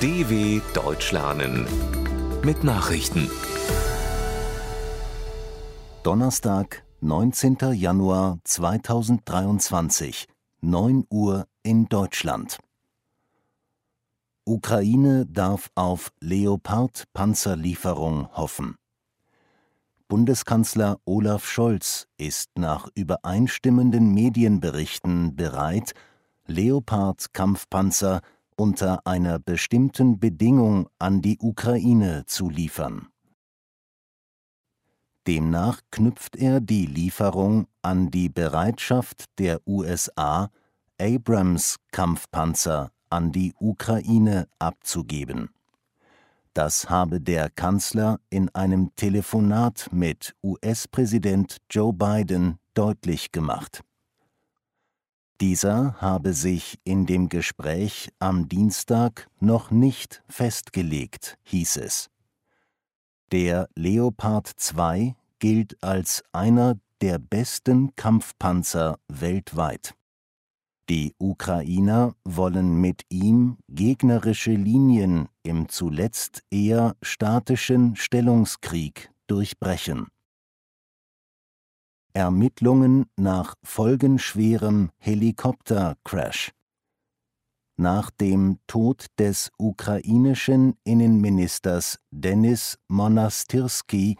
DW Deutsch lernen mit Nachrichten. Donnerstag, 19. Januar 2023, 9 Uhr in Deutschland. Ukraine darf auf Leopard-Panzerlieferung hoffen. Bundeskanzler Olaf Scholz ist nach übereinstimmenden Medienberichten bereit, Leopard-Kampfpanzer unter einer bestimmten Bedingung an die Ukraine zu liefern. Demnach knüpft er die Lieferung an die Bereitschaft der USA, Abrams-Kampfpanzer an die Ukraine abzugeben. Das habe der Kanzler in einem Telefonat mit US-Präsident Joe Biden deutlich gemacht. Dieser habe sich in dem Gespräch am Dienstag noch nicht festgelegt, hieß es. Der Leopard 2 gilt als einer der besten Kampfpanzer weltweit. Die Ukrainer wollen mit ihm gegnerische Linien im zuletzt eher statischen Stellungskrieg durchbrechen. Ermittlungen nach folgenschwerem Helikoptercrash Nach dem Tod des ukrainischen Innenministers Denis Monastirski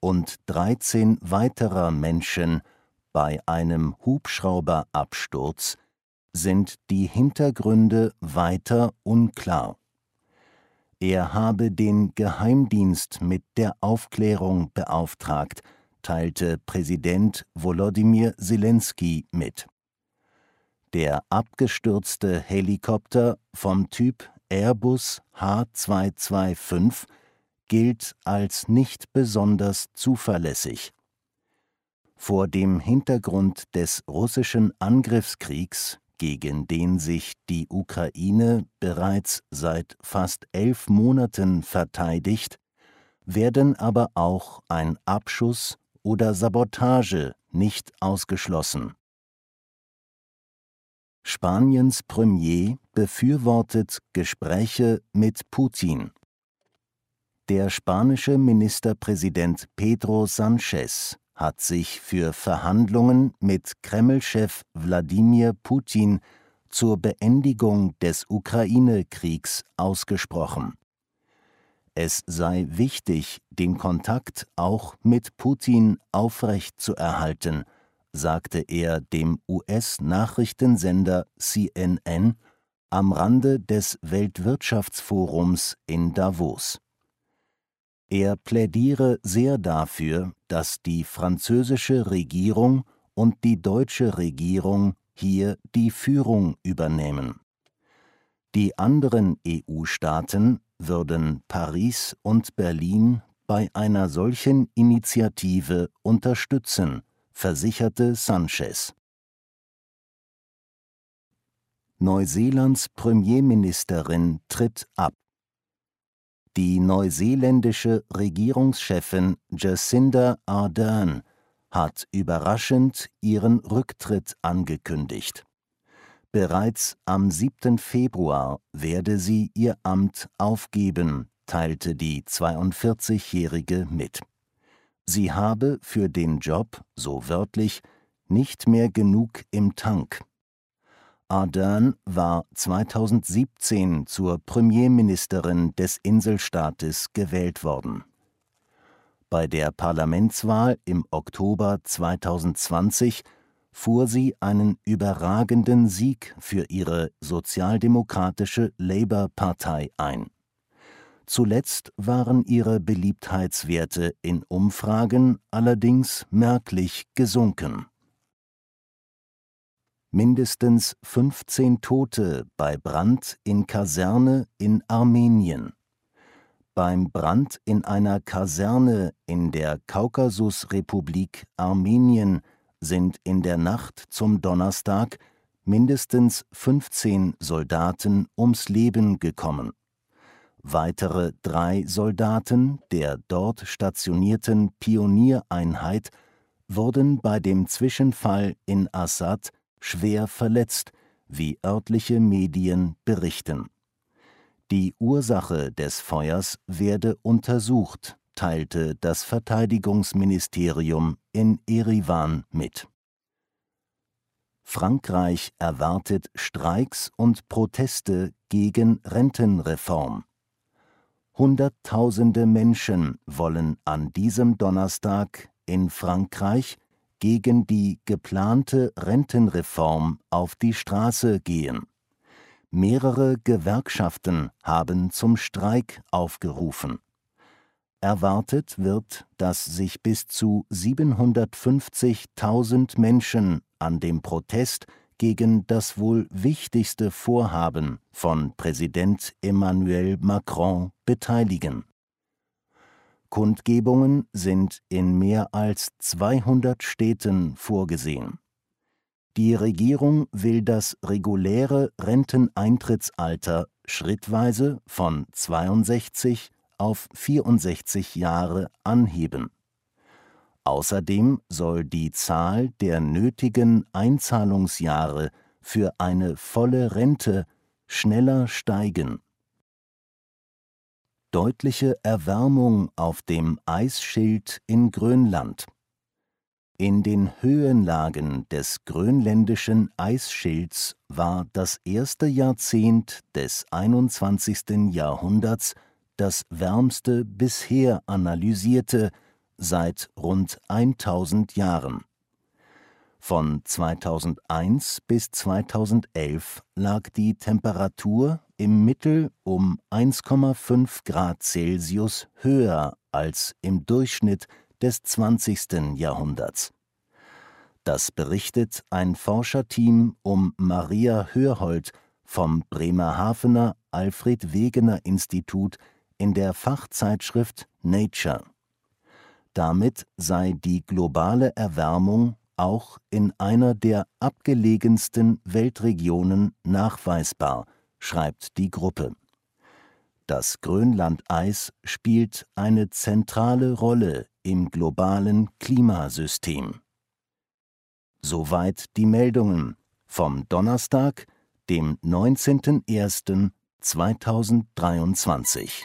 und 13 weiterer Menschen bei einem Hubschrauberabsturz sind die Hintergründe weiter unklar. Er habe den Geheimdienst mit der Aufklärung beauftragt, teilte Präsident Volodymyr Zelensky mit. Der abgestürzte Helikopter vom Typ Airbus H225 gilt als nicht besonders zuverlässig. Vor dem Hintergrund des russischen Angriffskriegs gegen den sich die Ukraine bereits seit fast elf Monaten verteidigt, werden aber auch ein Abschuss oder Sabotage nicht ausgeschlossen. Spaniens Premier befürwortet Gespräche mit Putin. Der spanische Ministerpräsident Pedro Sánchez hat sich für Verhandlungen mit Kreml-Chef Wladimir Putin zur Beendigung des Ukraine-Kriegs ausgesprochen. Es sei wichtig, den Kontakt auch mit Putin aufrechtzuerhalten, sagte er dem US-Nachrichtensender CNN am Rande des Weltwirtschaftsforums in Davos. Er plädiere sehr dafür, dass die französische Regierung und die deutsche Regierung hier die Führung übernehmen. Die anderen EU-Staaten würden Paris und Berlin bei einer solchen Initiative unterstützen, versicherte Sanchez. Neuseelands Premierministerin tritt ab. Die neuseeländische Regierungschefin Jacinda Ardern hat überraschend ihren Rücktritt angekündigt. Bereits am 7. Februar werde sie ihr Amt aufgeben, teilte die 42-Jährige mit. Sie habe für den Job, so wörtlich, nicht mehr genug im Tank. Ardern war 2017 zur Premierministerin des Inselstaates gewählt worden. Bei der Parlamentswahl im Oktober 2020 fuhr sie einen überragenden Sieg für ihre sozialdemokratische Labour-Partei ein. Zuletzt waren ihre Beliebtheitswerte in Umfragen allerdings merklich gesunken mindestens 15 Tote bei Brand in Kaserne in Armenien. Beim Brand in einer Kaserne in der Kaukasusrepublik Armenien sind in der Nacht zum Donnerstag mindestens 15 Soldaten ums Leben gekommen. Weitere drei Soldaten der dort stationierten Pioniereinheit wurden bei dem Zwischenfall in Assad schwer verletzt, wie örtliche Medien berichten. Die Ursache des Feuers werde untersucht, teilte das Verteidigungsministerium in Erivan mit. Frankreich erwartet Streiks und Proteste gegen Rentenreform. Hunderttausende Menschen wollen an diesem Donnerstag in Frankreich gegen die geplante Rentenreform auf die Straße gehen. Mehrere Gewerkschaften haben zum Streik aufgerufen. Erwartet wird, dass sich bis zu 750.000 Menschen an dem Protest gegen das wohl wichtigste Vorhaben von Präsident Emmanuel Macron beteiligen. Kundgebungen sind in mehr als 200 Städten vorgesehen. Die Regierung will das reguläre Renteneintrittsalter schrittweise von 62 auf 64 Jahre anheben. Außerdem soll die Zahl der nötigen Einzahlungsjahre für eine volle Rente schneller steigen. Deutliche Erwärmung auf dem Eisschild in Grönland. In den Höhenlagen des grönländischen Eisschilds war das erste Jahrzehnt des 21. Jahrhunderts das wärmste bisher analysierte seit rund 1000 Jahren. Von 2001 bis 2011 lag die Temperatur im Mittel um 1,5 Grad Celsius höher als im Durchschnitt des 20. Jahrhunderts. Das berichtet ein Forscherteam um Maria Hörhold vom Bremerhavener Alfred Wegener Institut in der Fachzeitschrift Nature. Damit sei die globale Erwärmung auch in einer der abgelegensten Weltregionen nachweisbar, schreibt die Gruppe. Das Grönlandeis spielt eine zentrale Rolle im globalen Klimasystem. Soweit die Meldungen vom Donnerstag, dem 19.01.2023